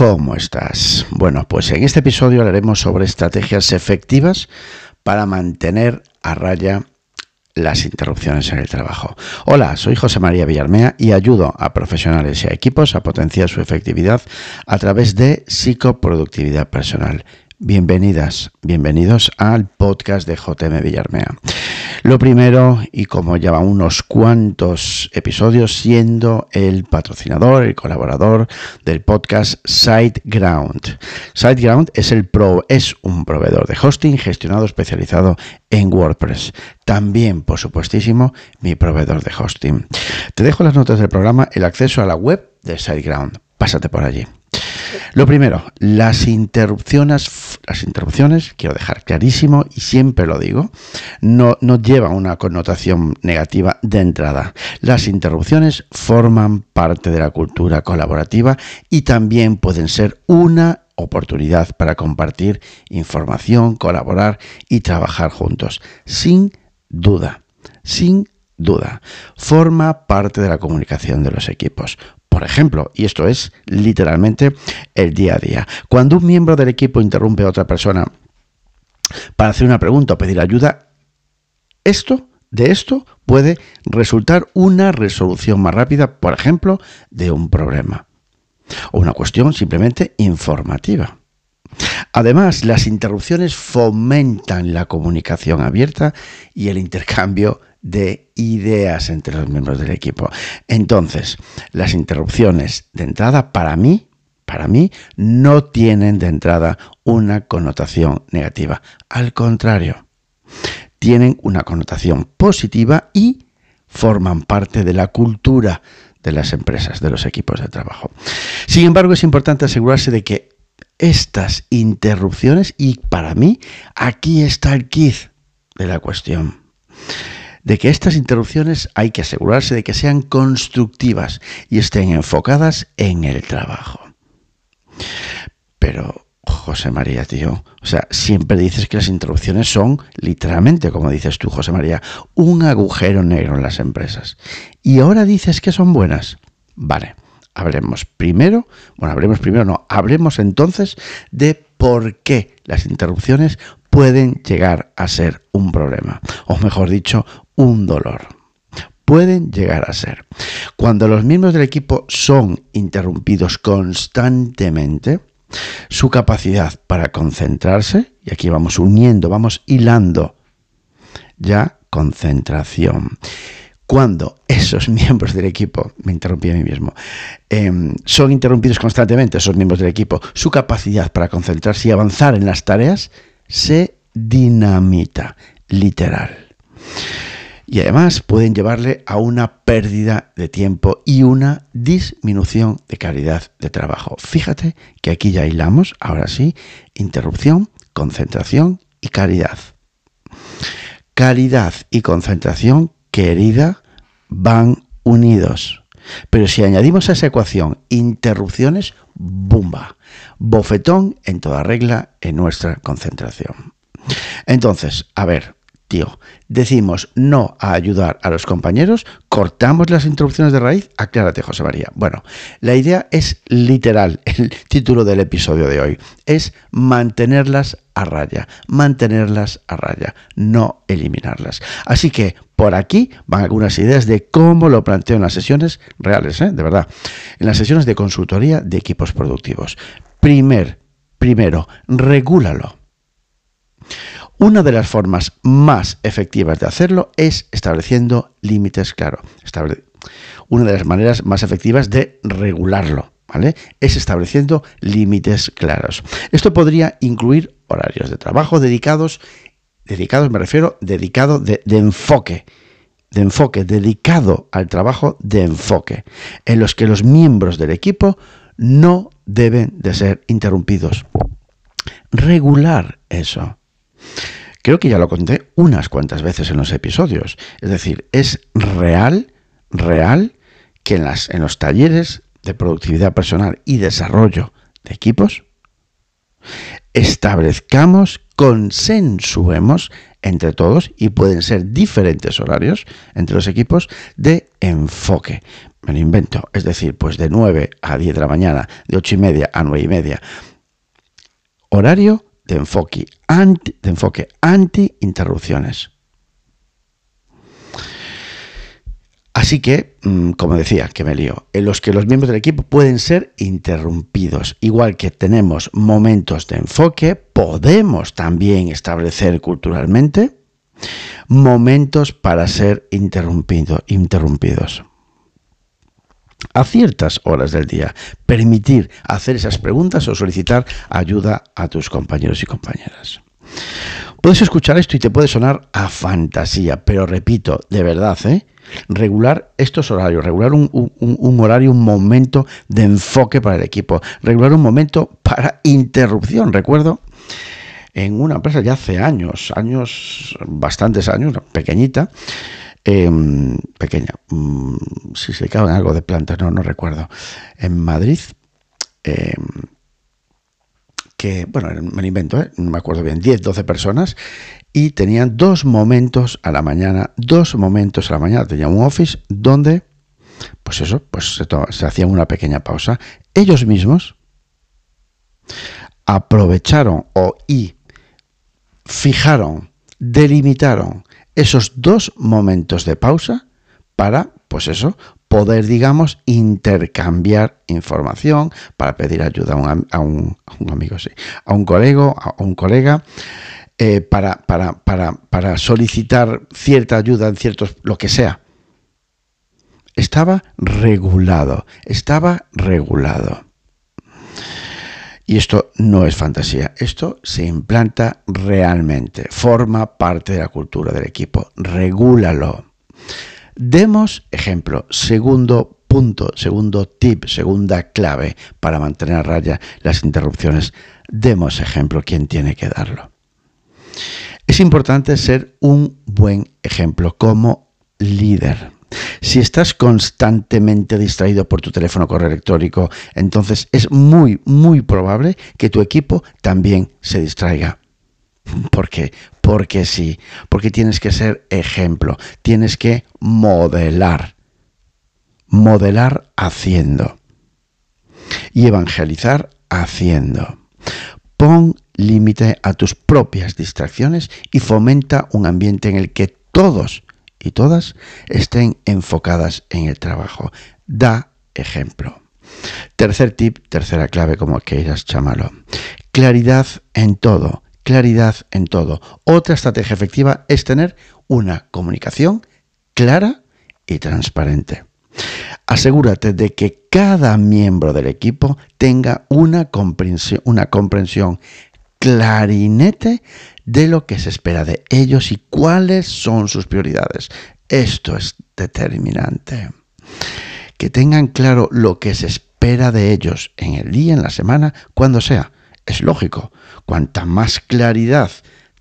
¿Cómo estás? Bueno, pues en este episodio hablaremos sobre estrategias efectivas para mantener a raya las interrupciones en el trabajo. Hola, soy José María Villarmea y ayudo a profesionales y a equipos a potenciar su efectividad a través de psicoproductividad personal. Bienvenidas, bienvenidos al podcast de JM Villarmea. Lo primero, y como lleva unos cuantos episodios, siendo el patrocinador, el colaborador del podcast SiteGround. SiteGround es, el es un proveedor de hosting gestionado especializado en WordPress. También, por supuestísimo, mi proveedor de hosting. Te dejo las notas del programa el acceso a la web de SiteGround. Pásate por allí. Lo primero, las interrupciones, las interrupciones, quiero dejar clarísimo y siempre lo digo, no, no llevan una connotación negativa de entrada. Las interrupciones forman parte de la cultura colaborativa y también pueden ser una oportunidad para compartir información, colaborar y trabajar juntos. Sin duda, sin duda, forma parte de la comunicación de los equipos. Por ejemplo, y esto es literalmente el día a día, cuando un miembro del equipo interrumpe a otra persona para hacer una pregunta o pedir ayuda, esto de esto puede resultar una resolución más rápida, por ejemplo, de un problema o una cuestión simplemente informativa. Además, las interrupciones fomentan la comunicación abierta y el intercambio de ideas entre los miembros del equipo. Entonces, las interrupciones de entrada para mí, para mí, no tienen de entrada una connotación negativa. Al contrario, tienen una connotación positiva y forman parte de la cultura de las empresas, de los equipos de trabajo. Sin embargo, es importante asegurarse de que estas interrupciones, y para mí, aquí está el kit de la cuestión de que estas interrupciones hay que asegurarse de que sean constructivas y estén enfocadas en el trabajo. Pero, José María, tío, o sea, siempre dices que las interrupciones son, literalmente, como dices tú, José María, un agujero negro en las empresas. Y ahora dices que son buenas. Vale, hablemos primero, bueno, hablemos primero, no, hablemos entonces de por qué las interrupciones pueden llegar a ser un problema, o mejor dicho, un dolor. Pueden llegar a ser. Cuando los miembros del equipo son interrumpidos constantemente, su capacidad para concentrarse, y aquí vamos uniendo, vamos hilando, ya concentración. Cuando esos miembros del equipo, me interrumpí a mí mismo, em, son interrumpidos constantemente, esos miembros del equipo, su capacidad para concentrarse y avanzar en las tareas se dinamita, literal y además pueden llevarle a una pérdida de tiempo y una disminución de calidad de trabajo. Fíjate que aquí ya hilamos, ahora sí, interrupción, concentración y calidad. Calidad y concentración, querida, van unidos. Pero si añadimos a esa ecuación interrupciones, ¡bumba! Bofetón en toda regla en nuestra concentración. Entonces, a ver, tío, decimos no a ayudar a los compañeros, cortamos las interrupciones de raíz, aclárate José María. Bueno, la idea es literal, el título del episodio de hoy, es mantenerlas a raya, mantenerlas a raya, no eliminarlas. Así que por aquí van algunas ideas de cómo lo planteo en las sesiones reales, ¿eh? de verdad, en las sesiones de consultoría de equipos productivos. Primer, primero, regúlalo. Una de las formas más efectivas de hacerlo es estableciendo límites claros. Una de las maneras más efectivas de regularlo, ¿vale? Es estableciendo límites claros. Esto podría incluir horarios de trabajo dedicados, dedicados me refiero, dedicado de, de enfoque, de enfoque, dedicado al trabajo de enfoque, en los que los miembros del equipo no deben de ser interrumpidos. Regular eso. Creo que ya lo conté unas cuantas veces en los episodios. Es decir, es real, real que en, las, en los talleres de productividad personal y desarrollo de equipos, establezcamos, consensuemos entre todos y pueden ser diferentes horarios entre los equipos de enfoque. Me lo invento, es decir, pues de 9 a 10 de la mañana, de 8 y media a 9 y media. Horario de enfoque anti, de enfoque anti interrupciones. Así que, mm, como decía, que me lío, en los que los miembros del equipo pueden ser interrumpidos. Igual que tenemos momentos de enfoque, podemos también establecer culturalmente momentos para ser interrumpido, interrumpidos. A ciertas horas del día, permitir hacer esas preguntas o solicitar ayuda a tus compañeros y compañeras. Puedes escuchar esto y te puede sonar a fantasía, pero repito, de verdad, ¿eh? regular estos horarios, regular un, horario, un momento de enfoque para el equipo, regular un momento para interrupción. Recuerdo en una empresa ya hace años, años, bastantes años, pequeñita, em, pequeña, mm, si se cabe en algo de plantas, no, no recuerdo, en Madrid, em, que, bueno, me lo invento, ¿eh? no me acuerdo bien, 10, 12 personas, y tenían dos momentos a la mañana, dos momentos a la mañana, tenían un office donde, pues eso, pues se, se hacían una pequeña pausa. Ellos mismos aprovecharon o y fijaron, delimitaron esos dos momentos de pausa para, pues eso, poder, digamos, intercambiar información, para pedir ayuda a un, amigo, sí, a un colega, a un colega, eh, para, para solicitar cierta ayuda en ciertos, lo que sea. Estaba regulado, estaba regulado. Y esto no es fantasía, esto se implanta realmente, forma parte de la cultura del equipo, regúlalo. Demos ejemplo, segundo punto, segundo tip, segunda clave para mantener a raya las interrupciones. Demos ejemplo, ¿quién tiene que darlo? Es importante ser un buen ejemplo como líder. Si estás constantemente distraído por tu teléfono correo electrónico, entonces es muy, muy probable que tu equipo también se distraiga. ¿Por qué? Porque sí, porque tienes que ser ejemplo, tienes que modelar, modelar haciendo y evangelizar haciendo. Pon límite a tus propias distracciones y fomenta un ambiente en el que todos y todas estén enfocadas en el trabajo. Da ejemplo. Tercer tip, tercera clave, como quieras llamarlo. Claridad en todo, claridad en todo. Otra estrategia efectiva es tener una comunicación clara y transparente. Asegúrate de que cada miembro del equipo tenga una comprensión, una comprensión clarinete de lo que se espera de ellos y cuáles son sus prioridades. Esto es determinante. Que tengan claro lo que se espera de ellos en el día, en la semana, cuando sea. Es lógico, cuanta más claridad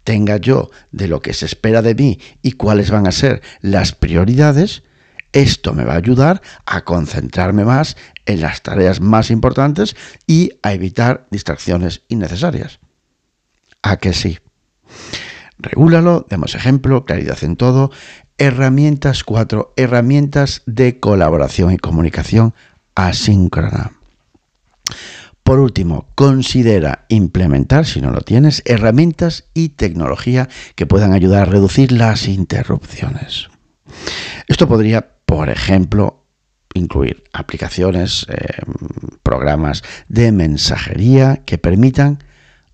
tenga yo de lo que se espera de mí y cuáles van a ser las prioridades, esto me va a ayudar a concentrarme más en las tareas más importantes y a evitar distracciones innecesarias. ¿A que sí? Regúlalo, demos ejemplo, claridad en todo. Herramientas 4, herramientas de colaboración y comunicación asíncrona. Por último, considera implementar, si no lo tienes, herramientas y tecnología que puedan ayudar a reducir las interrupciones. Esto podría, por ejemplo, incluir aplicaciones, eh, programas de mensajería que permitan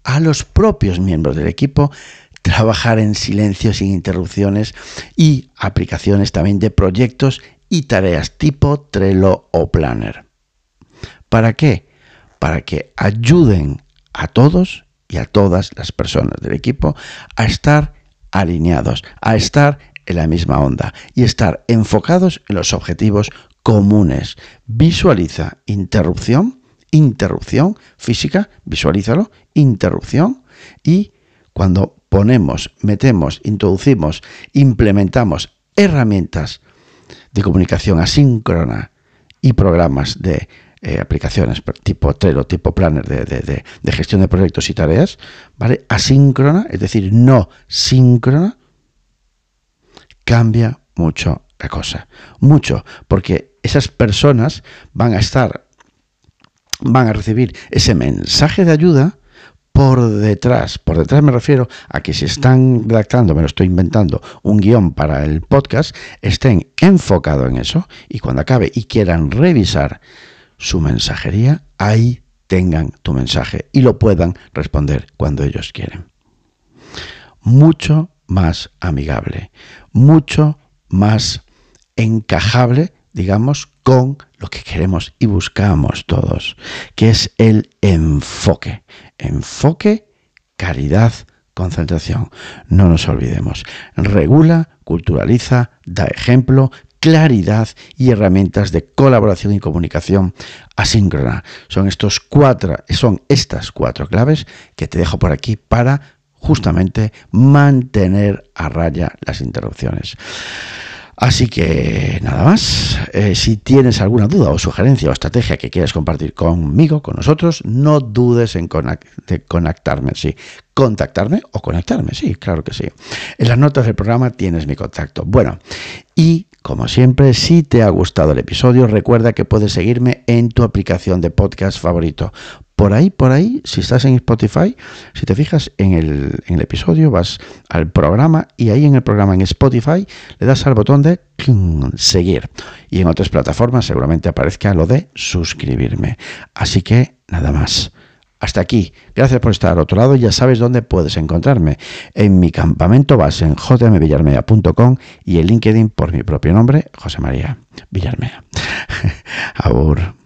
a los propios miembros del equipo trabajar en silencio sin interrupciones y aplicaciones también de proyectos y tareas tipo Trello o Planner. ¿Para qué? Para que ayuden a todos y a todas las personas del equipo a estar alineados, a estar en la misma onda y estar enfocados en los objetivos comunes. Visualiza interrupción interrupción física, visualízalo, interrupción y cuando ponemos, metemos, introducimos, implementamos herramientas de comunicación asíncrona y programas de eh, aplicaciones tipo Trello, tipo Planner de, de, gestión de proyectos y tareas, ¿vale? Asíncrona, es decir, no síncrona, cambia mucho la cosa. Mucho, porque esas personas van a estar, van a recibir ese mensaje de ayuda por detrás. Por detrás me refiero a que si están redactando, me lo estoy inventando, un guion para el podcast, estén enfocados en eso y cuando acabe y quieran revisar su mensajería, ahí tengan tu mensaje y lo puedan responder cuando ellos quieren. Mucho más amigable, mucho más encajable, digamos, con lo que queremos y buscamos todos, que es el enfoque. Enfoque, caridad, concentración. No nos olvidemos. Regula, culturaliza, da ejemplo, claridad y herramientas de colaboración y comunicación asíncrona. Son estos cuatro, son estas cuatro claves que te dejo por aquí para justamente mantener a raya las interrupciones. Así que nada más. Eh, si tienes alguna duda o sugerencia o estrategia que quieras compartir conmigo, con nosotros, no dudes en conectarme, sí. Contactarme o conectarme, sí, claro que sí. En las notas del programa tienes mi contacto. Bueno, y como siempre, si te ha gustado el episodio, recuerda que puedes seguirme en tu aplicación de podcast favorito. Por ahí, por ahí, si estás en Spotify, si te fijas en el, episodio, vas al programa y ahí en el programa en Spotify le das al botón de seguir. Y en otras plataformas seguramente aparezca lo de suscribirme. Así que nada más. Hasta aquí. Gracias por estar al otro lado. Ya sabes dónde puedes encontrarme. En mi campamento vas en jmvillarmea.com y en LinkedIn por mi propio nombre, José María Villarmea. Abur.